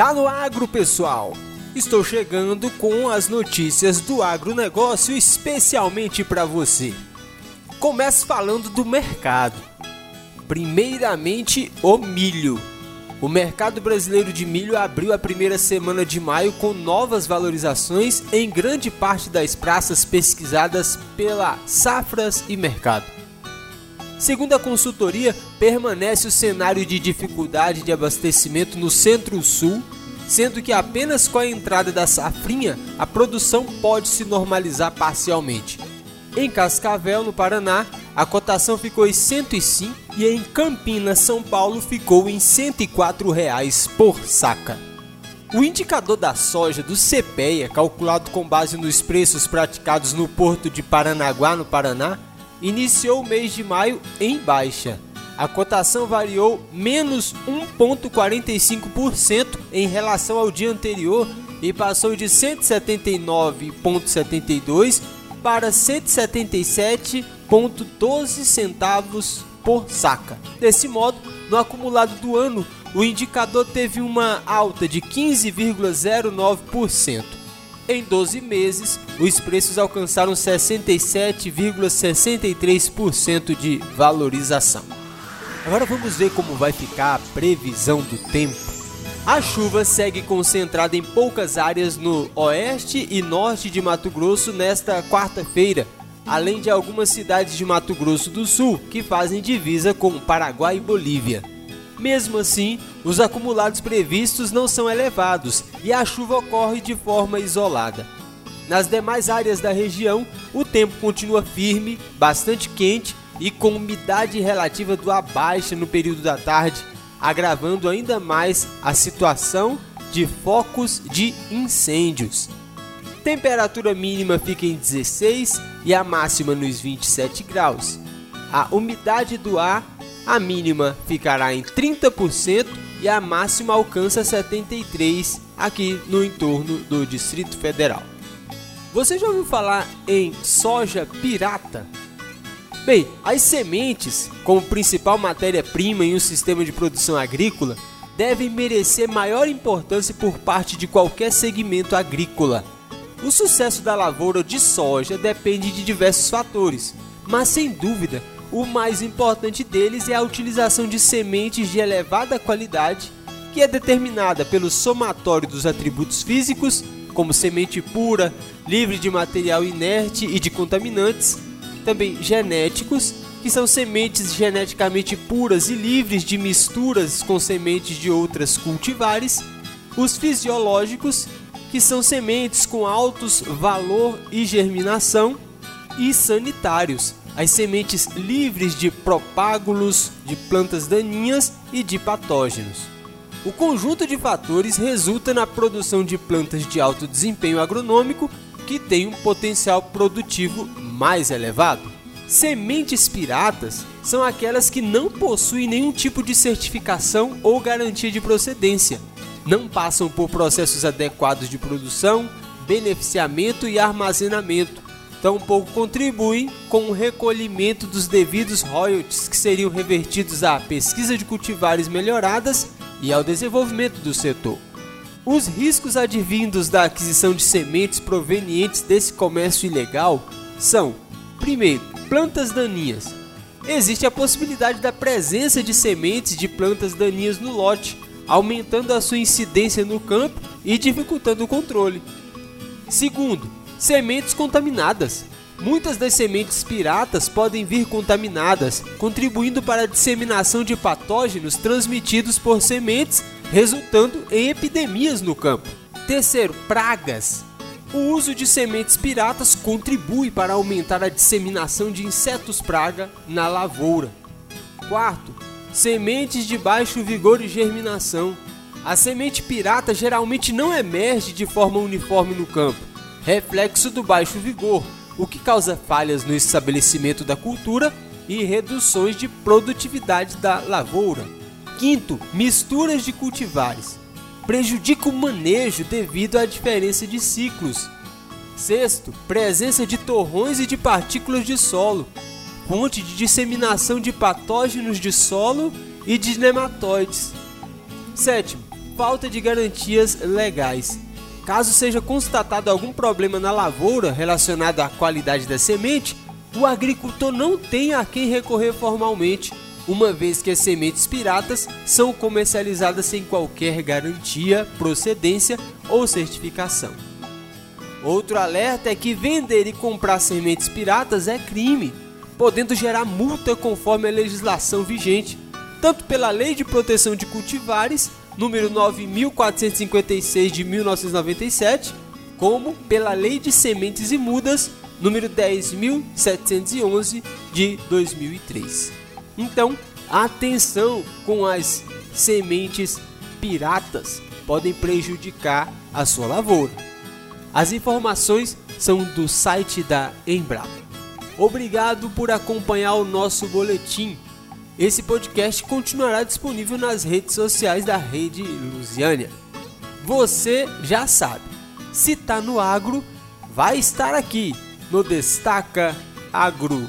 Tá no agro, pessoal. Estou chegando com as notícias do agronegócio especialmente para você. Começo falando do mercado. Primeiramente, o milho. O mercado brasileiro de milho abriu a primeira semana de maio com novas valorizações em grande parte das praças pesquisadas pela Safras e Mercado. Segundo a consultoria, permanece o cenário de dificuldade de abastecimento no Centro-Sul, sendo que apenas com a entrada da safrinha a produção pode se normalizar parcialmente. Em Cascavel, no Paraná, a cotação ficou em 105 e em Campinas, São Paulo, ficou em 104 reais por saca. O indicador da soja do CPEA, calculado com base nos preços praticados no porto de Paranaguá, no Paraná, iniciou o mês de maio em baixa. A cotação variou menos 1,45% em relação ao dia anterior e passou de 179,72 para 177,12 centavos por saca. Desse modo, no acumulado do ano, o indicador teve uma alta de 15,09%. Em 12 meses, os preços alcançaram 67,63% de valorização. Agora vamos ver como vai ficar a previsão do tempo. A chuva segue concentrada em poucas áreas no oeste e norte de Mato Grosso nesta quarta-feira, além de algumas cidades de Mato Grosso do Sul que fazem divisa com Paraguai e Bolívia. Mesmo assim, os acumulados previstos não são elevados e a chuva ocorre de forma isolada. Nas demais áreas da região, o tempo continua firme, bastante quente e com umidade relativa do ar baixa no período da tarde, agravando ainda mais a situação de focos de incêndios. Temperatura mínima fica em 16 e a máxima nos 27 graus. A umidade do ar, a mínima ficará em 30% e a máxima alcança 73 aqui no entorno do Distrito Federal. Você já ouviu falar em soja pirata? Bem, as sementes, como principal matéria-prima em um sistema de produção agrícola, devem merecer maior importância por parte de qualquer segmento agrícola. O sucesso da lavoura de soja depende de diversos fatores, mas sem dúvida, o mais importante deles é a utilização de sementes de elevada qualidade, que é determinada pelo somatório dos atributos físicos, como semente pura, livre de material inerte e de contaminantes, também genéticos, que são sementes geneticamente puras e livres de misturas com sementes de outras cultivares, os fisiológicos, que são sementes com altos valor e germinação, e sanitários, as sementes livres de propágulos, de plantas daninhas e de patógenos. O conjunto de fatores resulta na produção de plantas de alto desempenho agronômico que têm um potencial produtivo mais elevado. Sementes piratas são aquelas que não possuem nenhum tipo de certificação ou garantia de procedência, não passam por processos adequados de produção, beneficiamento e armazenamento, tampouco contribuem com o recolhimento dos devidos royalties que seriam revertidos à pesquisa de cultivares melhoradas e ao desenvolvimento do setor. Os riscos advindos da aquisição de sementes provenientes desse comércio ilegal são: primeiro, plantas daninhas. Existe a possibilidade da presença de sementes de plantas daninhas no lote, aumentando a sua incidência no campo e dificultando o controle. Segundo, sementes contaminadas. Muitas das sementes piratas podem vir contaminadas, contribuindo para a disseminação de patógenos transmitidos por sementes, resultando em epidemias no campo. Terceiro, pragas. O uso de sementes piratas contribui para aumentar a disseminação de insetos praga na lavoura. Quarto, sementes de baixo vigor e germinação. A semente pirata geralmente não emerge de forma uniforme no campo, reflexo do baixo vigor, o que causa falhas no estabelecimento da cultura e reduções de produtividade da lavoura. Quinto, misturas de cultivares prejudica o manejo devido à diferença de ciclos. Sexto, presença de torrões e de partículas de solo, fonte de disseminação de patógenos de solo e de nematóides. Sétimo, falta de garantias legais. Caso seja constatado algum problema na lavoura relacionado à qualidade da semente, o agricultor não tem a quem recorrer formalmente, uma vez que as sementes piratas são comercializadas sem qualquer garantia, procedência ou certificação. Outro alerta é que vender e comprar sementes piratas é crime, podendo gerar multa conforme a legislação vigente, tanto pela Lei de Proteção de Cultivares, número 9456 de 1997, como pela Lei de Sementes e Mudas, número 10711 de 2003. Então, atenção com as sementes piratas, podem prejudicar a sua lavoura. As informações são do site da Embrapa. Obrigado por acompanhar o nosso boletim. Esse podcast continuará disponível nas redes sociais da Rede Lusiânia. Você já sabe, se tá no agro, vai estar aqui no Destaca Agro.